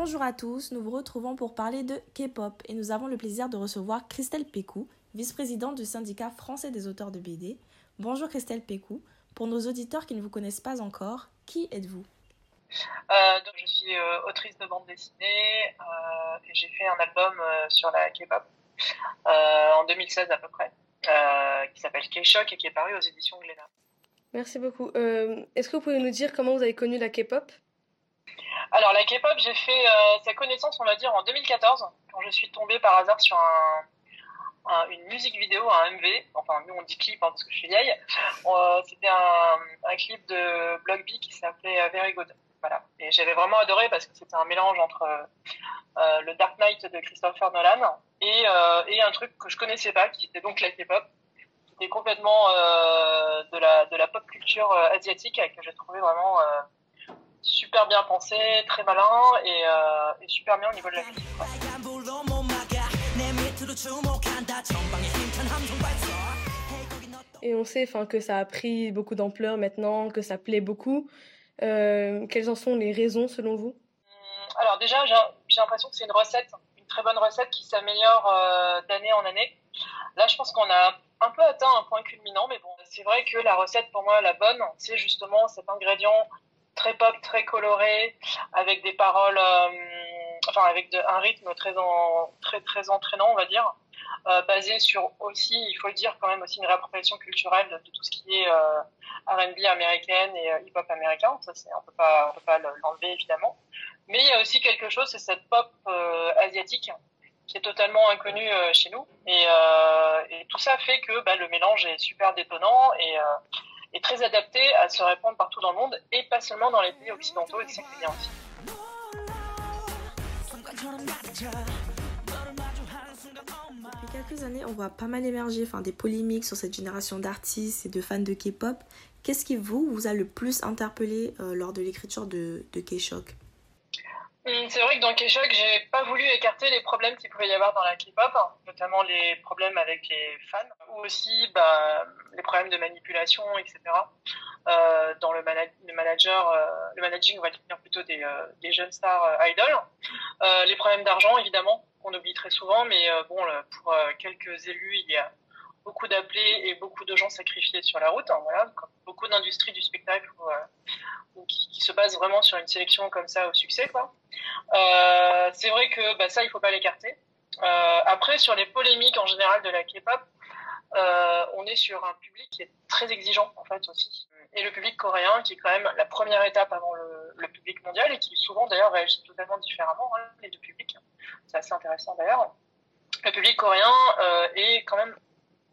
Bonjour à tous, nous vous retrouvons pour parler de K-pop et nous avons le plaisir de recevoir Christelle Pécou, vice-présidente du syndicat français des auteurs de BD. Bonjour Christelle Pécou. Pour nos auditeurs qui ne vous connaissent pas encore, qui êtes-vous? Euh, donc, Je suis euh, autrice de bande dessinée euh, et j'ai fait un album sur la K-pop en 2016 à peu près, qui s'appelle K-Shock et qui est paru aux éditions Glénat. Merci beaucoup. Est-ce que vous pouvez nous dire comment vous avez connu la K-pop? Alors la K-pop, j'ai fait euh, sa connaissance, on va dire, en 2014, quand je suis tombée par hasard sur un, une musique vidéo, un MV. Enfin, nous on dit clip hein, parce que je suis vieille. Euh, c'était un, clip de Block B qui s'appelait euh, Very Good. Voilà. Et j'avais vraiment adoré parce que c'était un mélange entre euh, le Dark Knight de Christopher Nolan et, et un truc que je connaissais pas, qui était donc la K-pop qui était complètement de la de la pop culture asiatique que j'ai trouvé vraiment super bien pensé, très malin et, euh, et, super bien au niveau de la musique. Et on sait enfin, que ça a pris beaucoup d'ampleur maintenant, que ça plaît beaucoup. Euh, quelles en sont les raisons selon vous? Hum, Alors déjà, j'ai l'impression que c'est une recette, une très bonne recette qui s'améliore euh, d'année en année. Là, je pense qu'on a un peu atteint un point culminant, mais bon, c'est vrai que la recette pour moi, la bonne, c'est justement cet ingrédient très pop, très coloré, avec des paroles, euh, enfin avec un rythme très, très, entraînant, on va dire, euh, basé sur aussi, il faut le dire quand même, aussi une réappropriation culturelle de tout ce qui est euh, R&B américaine et hip-hop américain. Ça, on peut pas, on peut pas l'enlever évidemment. Mais il y a aussi quelque chose, c'est cette pop asiatique qui est totalement inconnue chez nous. Et, et, tout ça fait que bah, le mélange est super détonnant et est très adapté à se répandre partout dans le monde et pas seulement dans les pays occidentaux et c'est bien aussi. Depuis quelques années, on voit pas mal émerger enfin, des polémiques sur cette génération d'artistes et de fans de K-pop. Qu'est-ce qui vous, vous a le plus interpellé euh, lors de l'écriture de, de K-Shock? C'est vrai que dans K-Shock, j'ai pas voulu écarter les problèmes qu'il pouvait y avoir dans la K-pop, notamment les problèmes avec les fans, ou aussi bah, les problèmes de manipulation, etc. Euh, dans le, le manager, euh, le managing, on va dire plutôt des, euh, des jeunes stars idoles. Les problèmes d'argent, évidemment, qu'on oublie très souvent, mais bon, pour quelques élus, il y a et beaucoup de gens sacrifiés sur la route. Hein, voilà, beaucoup d'industries du spectacle où, qui, se basent vraiment sur une sélection comme ça au succès. Euh, c'est vrai que bah, ça, il faut pas l'écarter. Euh, après, sur les polémiques en général de la K-pop, euh, on est sur un public qui est très exigeant en fait aussi. Et le public coréen qui est quand même la première étape avant le, public mondial et qui souvent d'ailleurs réagit totalement différemment, hein, les deux publics. C'est assez intéressant d'ailleurs. Le public coréen euh, est quand même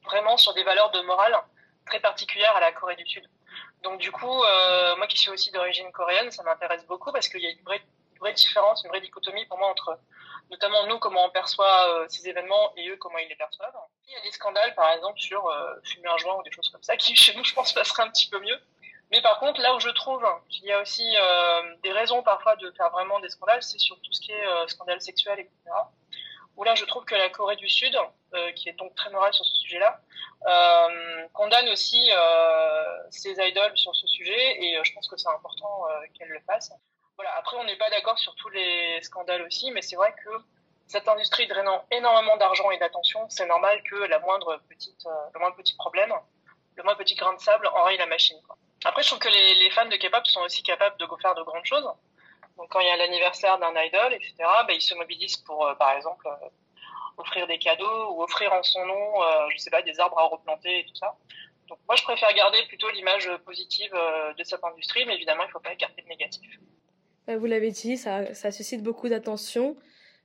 vraiment sur des valeurs de morale très particulières à la Corée du Sud. Donc du coup, euh, moi qui suis aussi d'origine coréenne, ça m'intéresse beaucoup parce qu'il y a une vraie, différence, une vraie dichotomie pour moi entre notamment nous, comment on perçoit euh, ces événements et eux, comment ils les perçoivent. Il y a des scandales, par exemple, sur euh, fumer un joint ou des choses comme ça, qui chez nous, je pense, passeraient un petit peu mieux. Mais par contre, là où je trouve qu'il y a aussi des raisons parfois de faire vraiment des scandales, c'est sur tout ce qui est scandale sexuel, etc. Où là, je trouve que la Corée du Sud, euh, qui est donc très morale sur ce sujet-là, euh, condamne aussi euh, ses idoles sur ce sujet, et je pense que c'est important qu'elle le fasse. Voilà. Après, on n'est pas d'accord sur tous les scandales aussi, mais c'est vrai que cette industrie drainant énormément d'argent et d'attention, c'est normal que la moindre petite, le moindre petit problème, le moindre petit grain de sable enraye la machine. Après, je trouve que les, les fans de K-pop sont aussi capables de faire de grandes choses. Donc, quand il y a l'anniversaire d'un idol, etc., bah, ils se mobilisent pour, euh, par exemple, euh, offrir des cadeaux ou offrir en son nom, euh, je sais pas, des arbres à replanter et tout ça. Donc, moi, je préfère garder plutôt l'image positive de cette industrie, mais évidemment, il ne faut pas écarter le négatif. Vous l'avez dit, ça, ça suscite beaucoup d'attention.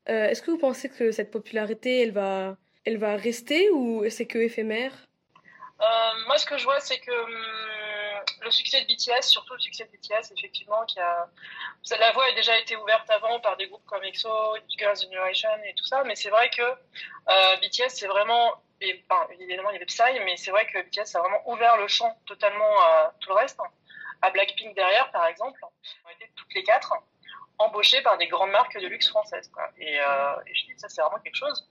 Euh, Est-ce que vous pensez que cette popularité, elle va, elle va rester ou c'est que éphémère? Euh, Moi, ce que je vois, c'est que hum, le succès de BTS, surtout le succès de BTS, effectivement, qui a la voie a déjà été ouverte avant par des groupes comme EXO, Girls' Generation et tout ça, mais c'est vrai que euh, BTS, c'est vraiment, et, évidemment, il y avait Psy, mais c'est vrai que BTS a vraiment ouvert le champ totalement à tout le reste. À Blackpink derrière, par exemple, ont été toutes les quatre embauchées par des grandes marques de luxe françaises. Et, euh, et je dis ça, c'est vraiment quelque chose.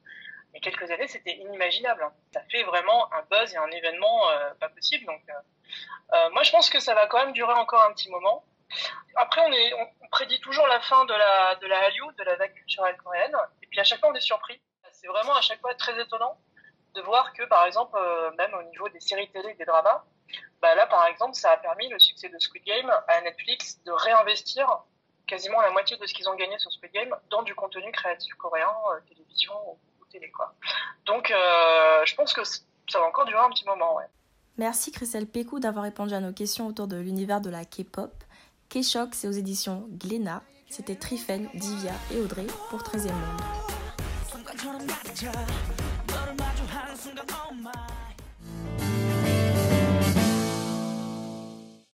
Il quelques années, c'était inimaginable. Ça fait vraiment un buzz et un événement euh, pas possible. Donc, euh, moi, je pense que ça va quand même durer encore un petit moment. Après, on, prédit toujours la fin de la, de la Hallyu, de la vague culturelle coréenne. Et puis à chaque fois, on est surpris. C'est vraiment à chaque fois très étonnant de voir que, par exemple, euh, même au niveau des séries télé et des dramas, bah là, par exemple, ça a permis le succès de Squid Game à Netflix de réinvestir quasiment la moitié de ce qu'ils ont gagné sur Squid Game dans du contenu créatif coréen, euh, télévision donc euh, je pense que ça va encore durer un petit moment. Ouais. Merci Christelle Pécou d'avoir répondu à nos questions autour de l'univers de la K-pop. K-Shock, c'est aux éditions Glénat. C'était Trifen, Divya et Audrey pour 13e Monde.